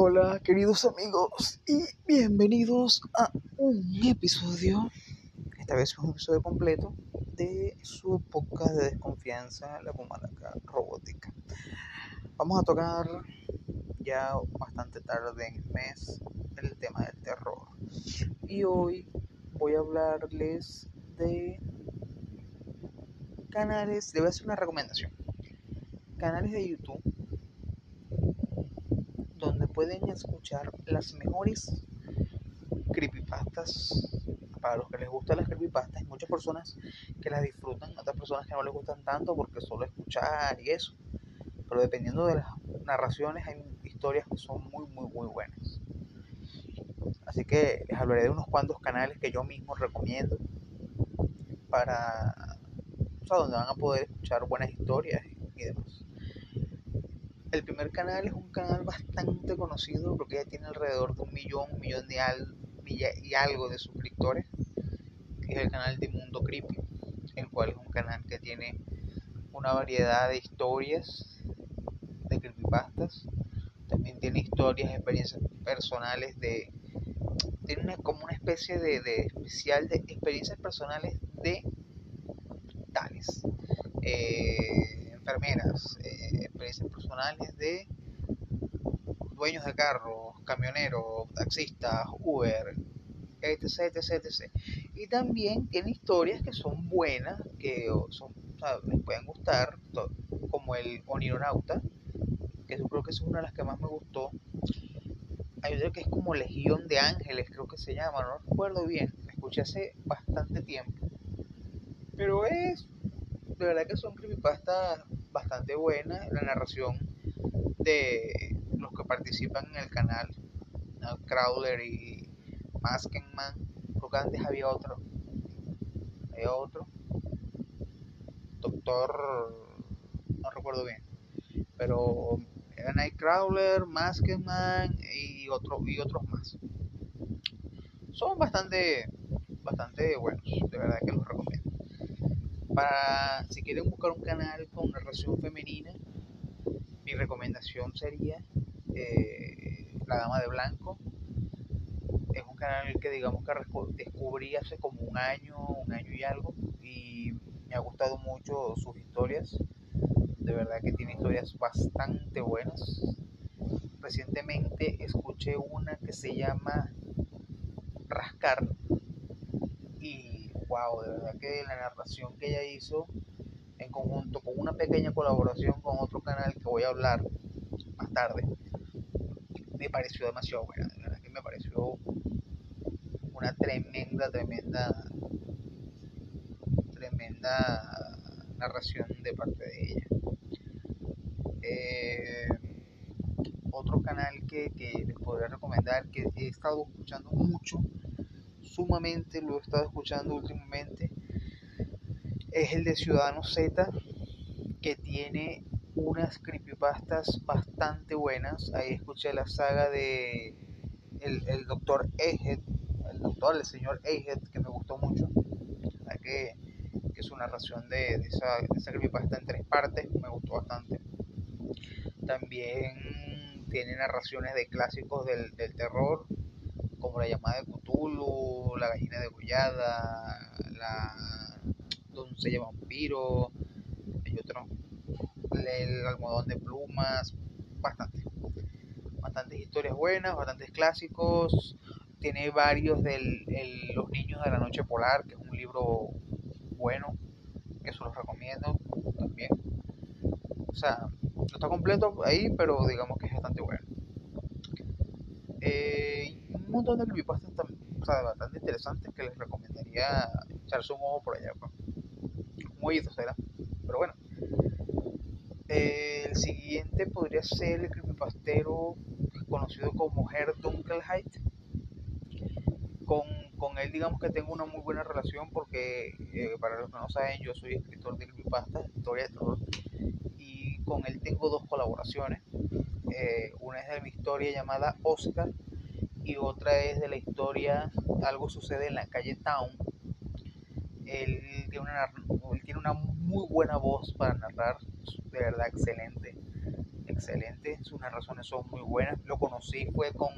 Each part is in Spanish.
Hola queridos amigos y bienvenidos a un episodio, esta vez un episodio completo de su podcast de desconfianza, la Pumalaca Robótica. Vamos a tocar ya bastante tarde en el mes el tema del terror y hoy voy a hablarles de canales, debe hacer una recomendación, canales de YouTube pueden escuchar las mejores creepypastas. Para los que les gustan las creepypastas, hay muchas personas que las disfrutan, otras personas que no les gustan tanto porque solo escuchar y eso. Pero dependiendo de las narraciones, hay historias que son muy, muy, muy buenas. Así que les hablaré de unos cuantos canales que yo mismo recomiendo para, o sea, donde van a poder escuchar buenas historias y demás. El primer canal es un canal bastante conocido, porque ya tiene alrededor de un millón, un millón de al, y algo de suscriptores, que es el canal de Mundo Creepy, el cual es un canal que tiene una variedad de historias de creepypastas, también tiene historias, experiencias personales de tiene una, como una especie de, de especial de experiencias personales de tales. Eh, enfermeras, personales de dueños de carros, camioneros, taxistas, Uber, etc, etc, etc. Y también tiene historias que son buenas, que son, les pueden gustar, como el Onironauta, que yo creo que es una de las que más me gustó. Hay otra que es como Legión de Ángeles, creo que se llama, no recuerdo bien, la escuché hace bastante tiempo. Pero es, de verdad que son creepypastas bastante buena la narración de los que participan en el canal, Crowder y Maskenman. Creo que antes había otro, había otro, Doctor, no recuerdo bien, pero era Nightcrawler, Maskenman y, otro, y otros más. Son bastante, bastante buenos, de verdad que los recomiendo para si quieren buscar un canal con narración femenina, mi recomendación sería eh, La Dama de Blanco. Es un canal que digamos que descubrí hace como un año, un año y algo, y me ha gustado mucho sus historias. De verdad que tiene historias bastante buenas. Recientemente escuché una que se llama Rascar wow, de verdad que la narración que ella hizo en conjunto con una pequeña colaboración con otro canal que voy a hablar más tarde, me pareció demasiado buena, de verdad que me pareció una tremenda, tremenda, tremenda narración de parte de ella. Eh, otro canal que, que les podría recomendar, que he estado escuchando mucho, sumamente, lo he estado escuchando últimamente, es el de Ciudadano Z, que tiene unas creepypastas bastante buenas. Ahí escuché la saga de el, doctor Egghead, el doctor, el señor Egghead, que me gustó mucho. Que, que es una narración de, esa, esa creepypasta en tres partes, me gustó bastante. También tiene narraciones de clásicos del, del terror, como la llamada de La gallina degollada, la doncella vampiro, y otro, el almohadón de plumas, bastante. Bastantes historias buenas, bastantes clásicos. Tiene varios de Los niños de la noche polar, que es un libro bueno, que eso los recomiendo también. O sea, no está completo ahí, pero digamos que es bastante bueno. Eh, un montón de creepypastas o sea, bastante interesantes que les recomendaría echarse un ojo por allá. Pues. Muy será. Pero bueno. el siguiente podría ser el creepypastero conocido como Herr Dunkelheit. Con, con, él digamos que tengo una muy buena relación porque eh, para los que no saben yo soy escritor de creepypasta, historia de terror y con él tengo dos colaboraciones. Eh, una es de mi historia llamada Oscar y otra es de la historia Algo sucede en la calle Town. Él tiene una, muy buena voz para narrar, de verdad excelente. excelente, sus narraciones son muy buenas. Lo conocí fue con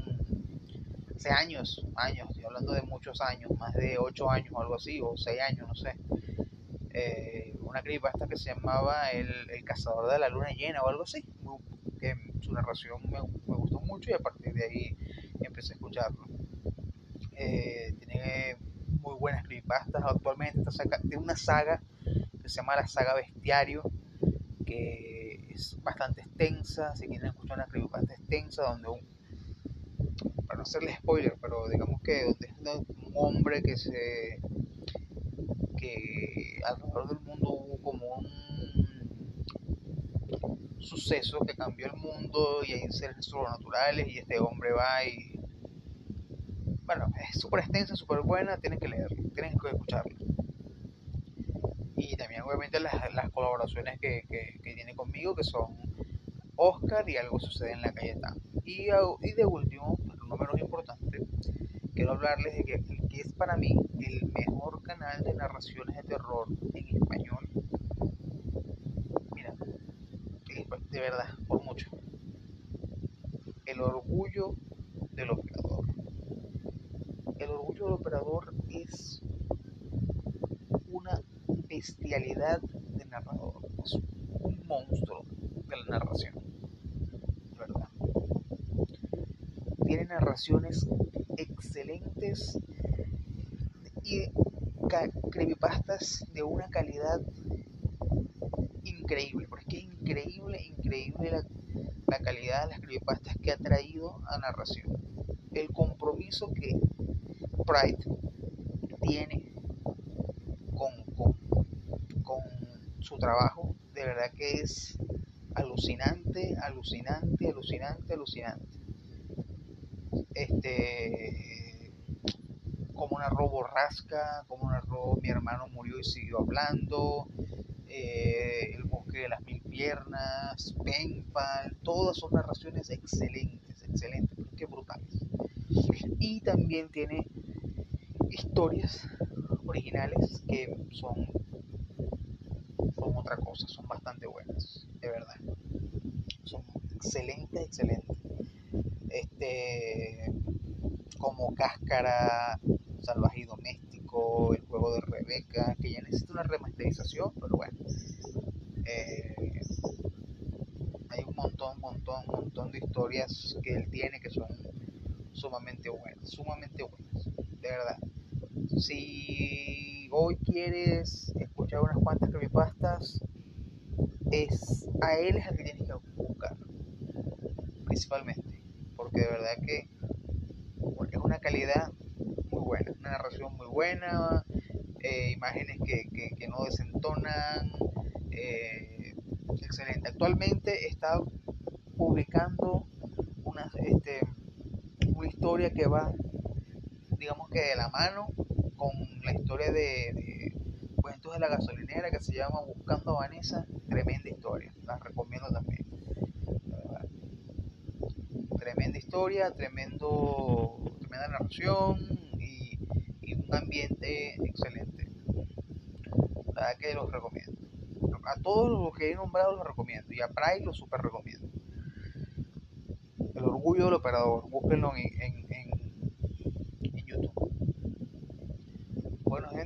hace años, años, estoy hablando de muchos años, más de 8 años o algo así, o 6 años, no sé. Eh, una creepypasta que se llamaba el, el, Cazador de la Luna Llena o algo así, su narración me, gustó mucho y a partir de ahí empecé a escucharlo. Eh, tiene muy buenas creepypastas actualmente, tiene una saga que se llama la saga Bestiario, que es bastante extensa, si quieren escuchar una creepypasta extensa, donde un, para no hacerle spoiler, pero digamos que donde es un hombre que se que alrededor del mundo hubo como un suceso que cambió el mundo y hay seres sobrenaturales y este hombre va y bueno, es súper extensa, súper buena, tienen que leerla, tienen que escucharla y también obviamente las, las colaboraciones que, que, que, tiene conmigo que son Oscar y algo sucede en la calle y, y de último, pero no menos importante quiero hablarles de que, que es para mí el mejor canal de narraciones de terror en español de verdad, por mucho el orgullo del operador el orgullo del operador es bestialidad de narrador. Es un monstruo de la narración. De verdad. Tiene narraciones excelentes y creepypastas de una calidad increíble. Porque es increíble, increíble la, la calidad de las creepypastas que ha traído a narración. El compromiso que Pride tiene su trabajo de verdad que es alucinante, alucinante, alucinante, alucinante. Este, como narró Borrasca, como narró Mi hermano murió y siguió hablando, eh, El bosque de las mil piernas, Penpal, todas son narraciones excelentes, excelentes, que brutales. Y también tiene historias originales que son otra cosa, son bastante buenas, de verdad. Son excelentes, excelentes. Este, como Cáscara, Salvaje y Doméstico, el juego de Rebeca, que ya necesita una remasterización, pero bueno. Eh, hay un montón, montón, montón de historias que él tiene que son sumamente buenas, sumamente buenas, de verdad. Si hoy quieres escuchar unas cuantas creepypastas, es a él es el que tienes que buscar, principalmente, porque de verdad que es una calidad muy buena, una narración muy buena, eh, imágenes que, que, no desentonan, eh, excelente. Actualmente está publicando una, este, una historia que va, digamos que de la mano con la historia de, Cuentos de la Gasolinera que se llama Buscando a Vanessa. Tremenda historia, la recomiendo también. Tremenda historia, tremendo, tremenda narración y, un ambiente excelente. La verdad que los recomiendo. A todos los que he nombrado los recomiendo y a Pride los super recomiendo. Orgullo del operador, búsquenlo en,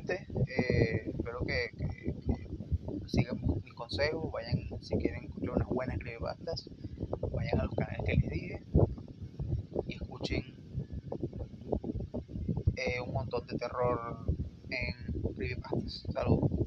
Eh, espero que, sigan mis consejos, vayan, si quieren escuchar unas buenas creepypastas, vayan a los canales que les dije y escuchen eh, un montón de terror en creepypastas. Saludos.